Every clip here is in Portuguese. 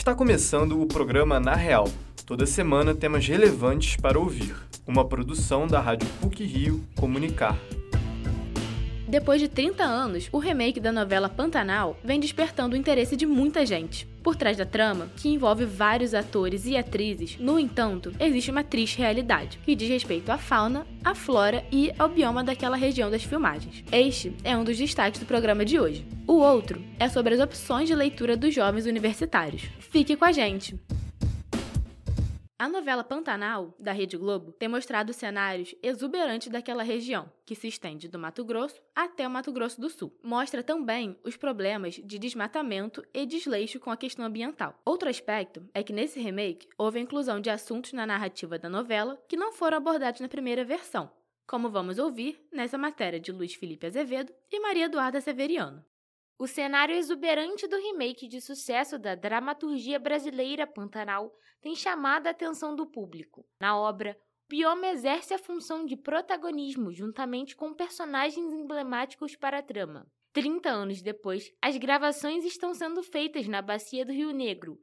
Está começando o programa Na Real. Toda semana temas relevantes para ouvir. Uma produção da Rádio PUC Rio Comunicar. Depois de 30 anos, o remake da novela Pantanal vem despertando o interesse de muita gente. Por trás da trama, que envolve vários atores e atrizes, no entanto, existe uma triste realidade, que diz respeito à fauna, à flora e ao bioma daquela região das filmagens. Este é um dos destaques do programa de hoje. O outro é sobre as opções de leitura dos jovens universitários. Fique com a gente! A novela Pantanal, da Rede Globo, tem mostrado cenários exuberantes daquela região, que se estende do Mato Grosso até o Mato Grosso do Sul. Mostra também os problemas de desmatamento e desleixo com a questão ambiental. Outro aspecto é que nesse remake houve a inclusão de assuntos na narrativa da novela que não foram abordados na primeira versão, como vamos ouvir nessa matéria de Luiz Felipe Azevedo e Maria Eduarda Severiano. O cenário exuberante do remake de sucesso da dramaturgia brasileira Pantanal tem chamado a atenção do público. Na obra, o bioma exerce a função de protagonismo juntamente com personagens emblemáticos para a trama. 30 anos depois, as gravações estão sendo feitas na bacia do Rio Negro.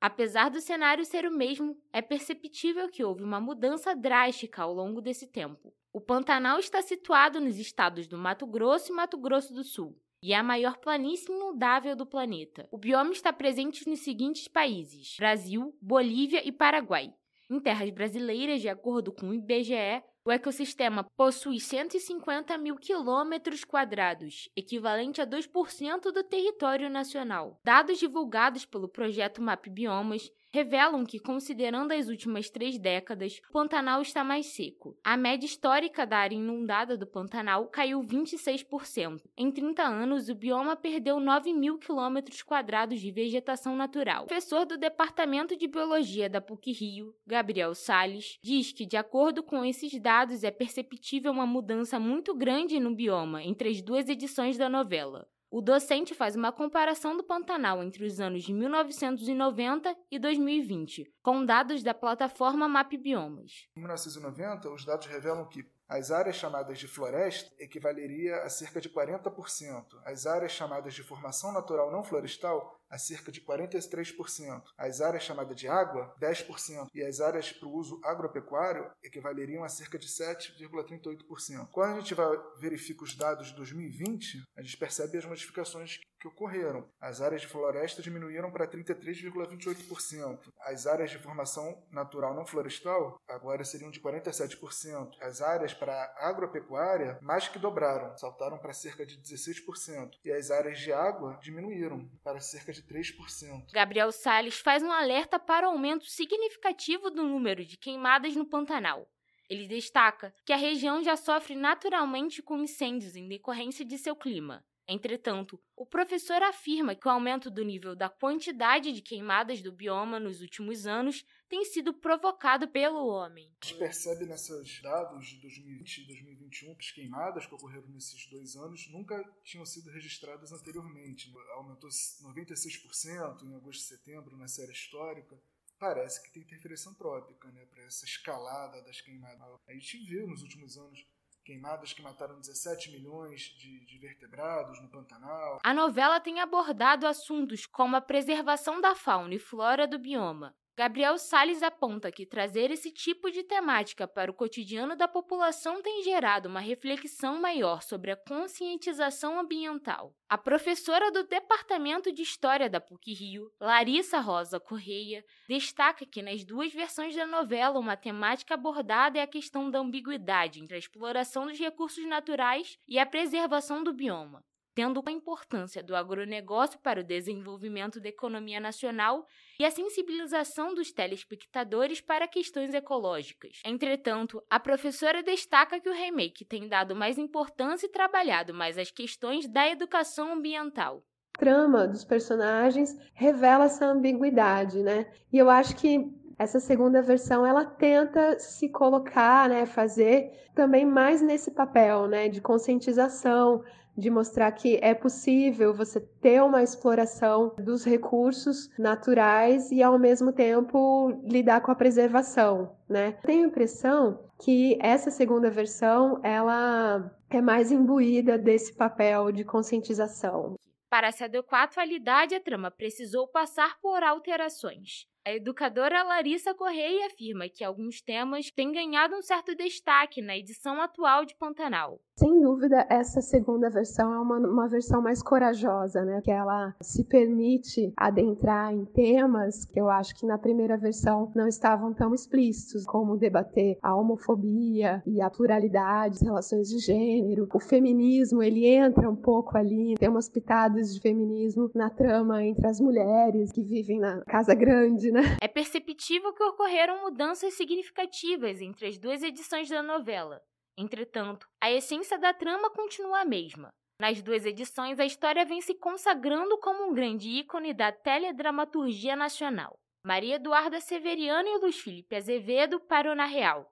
Apesar do cenário ser o mesmo, é perceptível que houve uma mudança drástica ao longo desse tempo. O Pantanal está situado nos estados do Mato Grosso e Mato Grosso do Sul e é a maior planície inundável do planeta. O bioma está presente nos seguintes países: Brasil, Bolívia e Paraguai. Em terras brasileiras, de acordo com o IBGE, o ecossistema possui 150 mil quilômetros quadrados, equivalente a 2% do território nacional. Dados divulgados pelo projeto Map Biomas revelam que, considerando as últimas três décadas, o Pantanal está mais seco. A média histórica da área inundada do Pantanal caiu 26%. Em 30 anos, o bioma perdeu 9 mil quilômetros quadrados de vegetação natural. O professor do Departamento de Biologia da PUC-Rio, Gabriel Sales, diz que, de acordo com esses dados, é perceptível uma mudança muito grande no bioma entre as duas edições da novela. O docente faz uma comparação do Pantanal entre os anos de 1990 e 2020, com dados da plataforma MapBiomas. Em 1990, os dados revelam que as áreas chamadas de floresta equivaleria a cerca de 40%. As áreas chamadas de formação natural não florestal a cerca de 43%. As áreas chamadas de água, 10%. E as áreas para o uso agropecuário equivaleriam a cerca de 7,38%. Quando a gente vai verifica os dados de 2020, a gente percebe as modificações que ocorreram. As áreas de floresta diminuíram para 33,28%. As áreas de formação natural não florestal agora seriam de 47%. As áreas para agropecuária mais que dobraram, saltaram para cerca de 16%. E as áreas de água diminuíram para cerca de 3%. Gabriel Sales faz um alerta para o aumento significativo do número de queimadas no Pantanal. Ele destaca que a região já sofre naturalmente com incêndios em decorrência de seu clima. Entretanto, o professor afirma que o aumento do nível da quantidade de queimadas do bioma nos últimos anos tem sido provocado pelo homem. A gente percebe nesses dados de 2020 e 2021 as queimadas que ocorreram nesses dois anos nunca tinham sido registradas anteriormente. Aumentou 96% em agosto e setembro na série histórica parece que tem interferência antrópica, né, para essa escalada das queimadas. A gente viu nos últimos anos queimadas que mataram 17 milhões de, de, vertebrados no Pantanal. A novela tem abordado assuntos como a preservação da fauna e flora do bioma, Gabriel Sales aponta que trazer esse tipo de temática para o cotidiano da população tem gerado uma reflexão maior sobre a conscientização ambiental. A professora do Departamento de História da PUC-Rio, Larissa Rosa Correia, destaca que nas duas versões da novela uma temática abordada é a questão da ambiguidade entre a exploração dos recursos naturais e a preservação do bioma tendo a importância do agronegócio para o desenvolvimento da economia nacional e a sensibilização dos telespectadores para questões ecológicas. Entretanto, a professora destaca que o remake tem dado mais importância e trabalhado mais as questões da educação ambiental trama dos personagens revela essa ambiguidade, né? E eu acho que essa segunda versão ela tenta se colocar, né, fazer também mais nesse papel, né, de conscientização, de mostrar que é possível você ter uma exploração dos recursos naturais e ao mesmo tempo lidar com a preservação, né? Tenho a impressão que essa segunda versão ela é mais imbuída desse papel de conscientização. Para se adequar à atualidade, a trama precisou passar por alterações. A educadora Larissa Correia afirma que alguns temas têm ganhado um certo destaque na edição atual de Pantanal. Sem dúvida, essa segunda versão é uma, uma versão mais corajosa, né? Que ela se permite adentrar em temas que eu acho que na primeira versão não estavam tão explícitos, como debater a homofobia e a pluralidade, as relações de gênero. O feminismo, ele entra um pouco ali, tem umas pitadas de feminismo na trama entre as mulheres que vivem na casa grande, né? É perceptível que ocorreram mudanças significativas entre as duas edições da novela. Entretanto, a essência da trama continua a mesma. Nas duas edições, a história vem se consagrando como um grande ícone da teledramaturgia nacional. Maria Eduarda Severiano e Luiz Felipe Azevedo para o Na Real.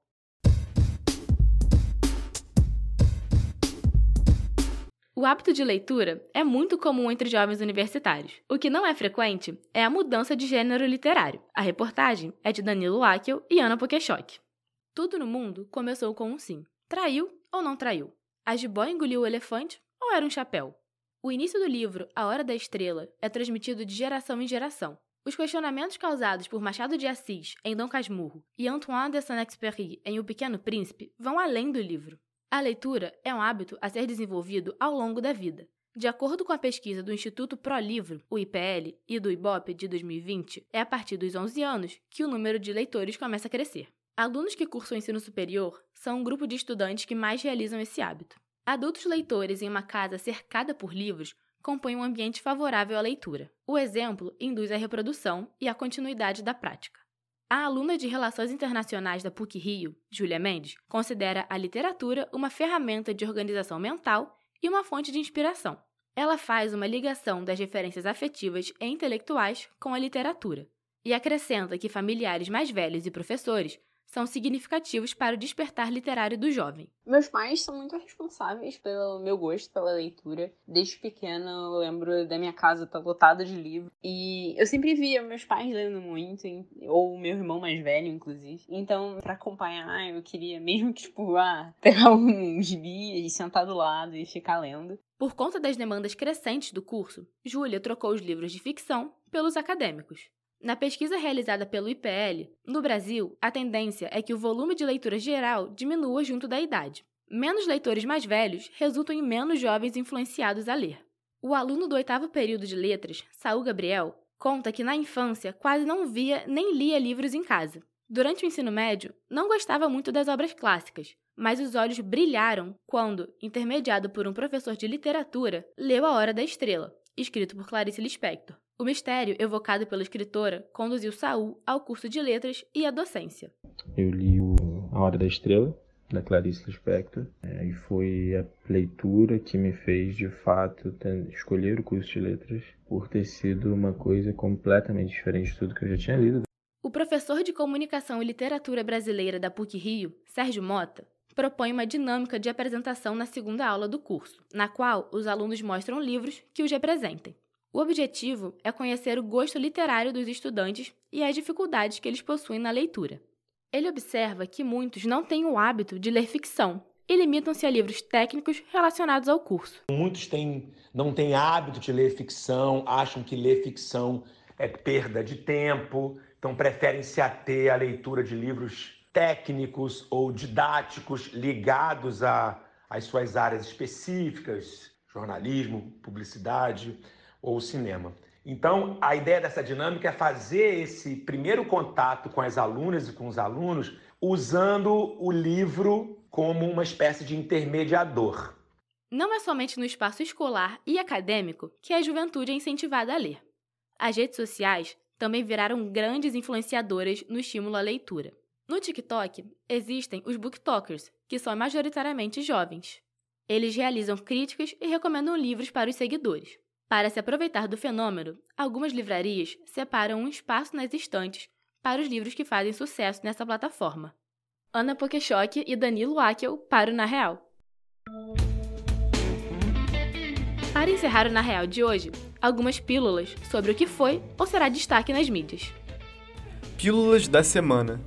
O hábito de leitura é muito comum entre jovens universitários. O que não é frequente é a mudança de gênero literário. A reportagem é de Danilo Akel e Ana Pokeshock. Tudo no mundo começou com um sim. Traiu ou não traiu? A jiboia engoliu o elefante ou era um chapéu? O início do livro A Hora da Estrela é transmitido de geração em geração. Os questionamentos causados por Machado de Assis em Dom Casmurro e Antoine de Saint-Exupéry em O Pequeno Príncipe vão além do livro. A leitura é um hábito a ser desenvolvido ao longo da vida. De acordo com a pesquisa do Instituto Pro Livro, o IPL, e do IBOP de 2020, é a partir dos 11 anos que o número de leitores começa a crescer. Alunos que cursam ensino superior são um grupo de estudantes que mais realizam esse hábito. Adultos leitores em uma casa cercada por livros compõem um ambiente favorável à leitura. O exemplo induz a reprodução e a continuidade da prática. A aluna de Relações Internacionais da PUC Rio, Júlia Mendes, considera a literatura uma ferramenta de organização mental e uma fonte de inspiração. Ela faz uma ligação das referências afetivas e intelectuais com a literatura e acrescenta que familiares mais velhos e professores são significativos para o despertar literário do jovem. Meus pais são muito responsáveis pelo meu gosto pela leitura. Desde pequena eu lembro da minha casa estar tá lotada de livros. E eu sempre via meus pais lendo muito, ou meu irmão mais velho, inclusive. Então, para acompanhar, eu queria mesmo que, tipo, ah, pegar um gibi e sentar do lado e ficar lendo. Por conta das demandas crescentes do curso, Júlia trocou os livros de ficção pelos acadêmicos. Na pesquisa realizada pelo IPL, no Brasil, a tendência é que o volume de leitura geral diminua junto da idade. Menos leitores mais velhos resultam em menos jovens influenciados a ler. O aluno do oitavo período de letras, Saul Gabriel, conta que na infância quase não via nem lia livros em casa. Durante o ensino médio, não gostava muito das obras clássicas, mas os olhos brilharam quando, intermediado por um professor de literatura, leu A Hora da Estrela, escrito por Clarice Lispector. O mistério, evocado pela escritora, conduziu Saul ao curso de letras e à docência. Eu li A Hora da Estrela, da Clarice Lispector, é, e foi a leitura que me fez, de fato, escolher o curso de letras, por ter sido uma coisa completamente diferente de tudo que eu já tinha lido. O professor de Comunicação e Literatura Brasileira da PUC-Rio, Sérgio Mota, propõe uma dinâmica de apresentação na segunda aula do curso, na qual os alunos mostram livros que os representem. O objetivo é conhecer o gosto literário dos estudantes e as dificuldades que eles possuem na leitura. Ele observa que muitos não têm o hábito de ler ficção e limitam-se a livros técnicos relacionados ao curso. Muitos têm, não têm hábito de ler ficção, acham que ler ficção é perda de tempo, então preferem se ater à leitura de livros técnicos ou didáticos ligados às suas áreas específicas, jornalismo, publicidade ou cinema. Então, a ideia dessa dinâmica é fazer esse primeiro contato com as alunas e com os alunos usando o livro como uma espécie de intermediador. Não é somente no espaço escolar e acadêmico que a juventude é incentivada a ler. As redes sociais também viraram grandes influenciadoras no estímulo à leitura. No TikTok, existem os booktokers, que são majoritariamente jovens. Eles realizam críticas e recomendam livros para os seguidores. Para se aproveitar do fenômeno, algumas livrarias separam um espaço nas estantes para os livros que fazem sucesso nessa plataforma. Ana Pokeshock e Danilo Akel para o Na Real. Para encerrar o Na Real de hoje, algumas pílulas sobre o que foi ou será destaque nas mídias. Pílulas da semana.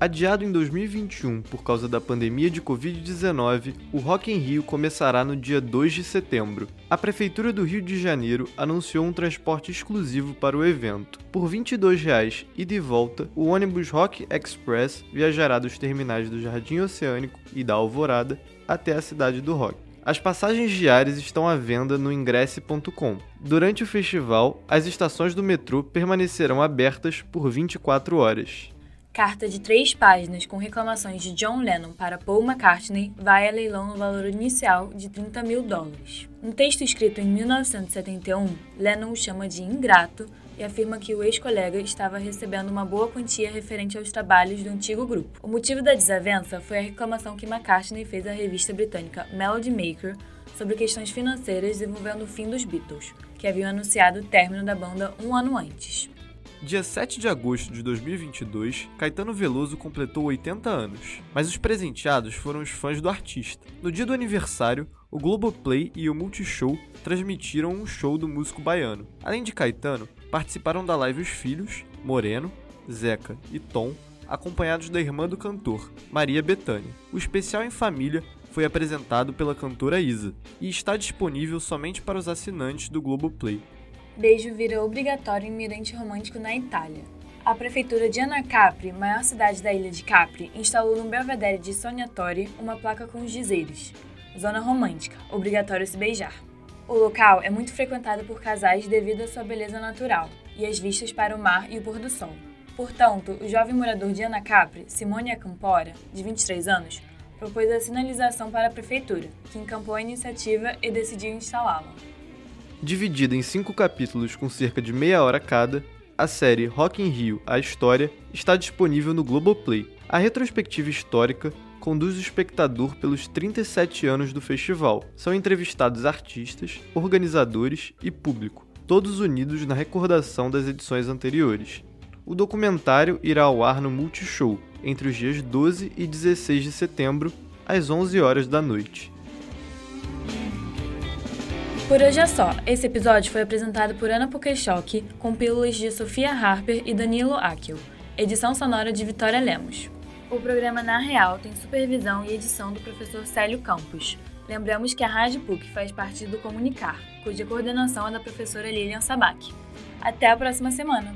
Adiado em 2021 por causa da pandemia de Covid-19, o Rock in Rio começará no dia 2 de setembro. A Prefeitura do Rio de Janeiro anunciou um transporte exclusivo para o evento. Por R$ 22,00 e de volta, o ônibus Rock Express viajará dos terminais do Jardim Oceânico e da Alvorada até a cidade do rock. As passagens diárias estão à venda no ingresse.com. Durante o festival, as estações do metrô permanecerão abertas por 24 horas. Carta de três páginas com reclamações de John Lennon para Paul McCartney vai a leilão no valor inicial de 30 mil dólares. Um texto escrito em 1971, Lennon o chama de ingrato e afirma que o ex-colega estava recebendo uma boa quantia referente aos trabalhos do antigo grupo. O motivo da desavença foi a reclamação que McCartney fez à revista britânica Melody Maker sobre questões financeiras envolvendo o fim dos Beatles, que haviam anunciado o término da banda um ano antes. Dia 7 de agosto de 2022, Caetano Veloso completou 80 anos, mas os presenteados foram os fãs do artista. No dia do aniversário, o Globoplay e o Multishow transmitiram um show do músico baiano. Além de Caetano, participaram da live os filhos, Moreno, Zeca e Tom, acompanhados da irmã do cantor, Maria Bethânia. O especial em família foi apresentado pela cantora Isa e está disponível somente para os assinantes do Globoplay beijo vira obrigatório em Mirante Romântico na Itália. A prefeitura de Anacapri, maior cidade da ilha de Capri, instalou no Belvedere de Sognatori uma placa com os dizeres: Zona Romântica, obrigatório se beijar. O local é muito frequentado por casais devido à sua beleza natural e as vistas para o mar e o pôr do sol. Portanto, o jovem morador de Anacapri, Simone Acampora, de 23 anos, propôs a sinalização para a prefeitura, que encampou a iniciativa e decidiu instalá-la. Dividida em cinco capítulos com cerca de meia hora cada, a série Rock in Rio, a História, está disponível no Globoplay. A retrospectiva histórica conduz o espectador pelos 37 anos do festival. São entrevistados artistas, organizadores e público, todos unidos na recordação das edições anteriores. O documentário irá ao ar no Multishow entre os dias 12 e 16 de setembro, às 11 horas da noite. Por hoje é só. Esse episódio foi apresentado por Ana Pukeshock, com pílulas de Sofia Harper e Danilo Akel. Edição sonora de Vitória Lemos. O programa Na Real tem supervisão e edição do professor Célio Campos. Lembramos que a Rádio PUC faz parte do Comunicar, cuja coordenação é da professora Lilian Sabac. Até a próxima semana!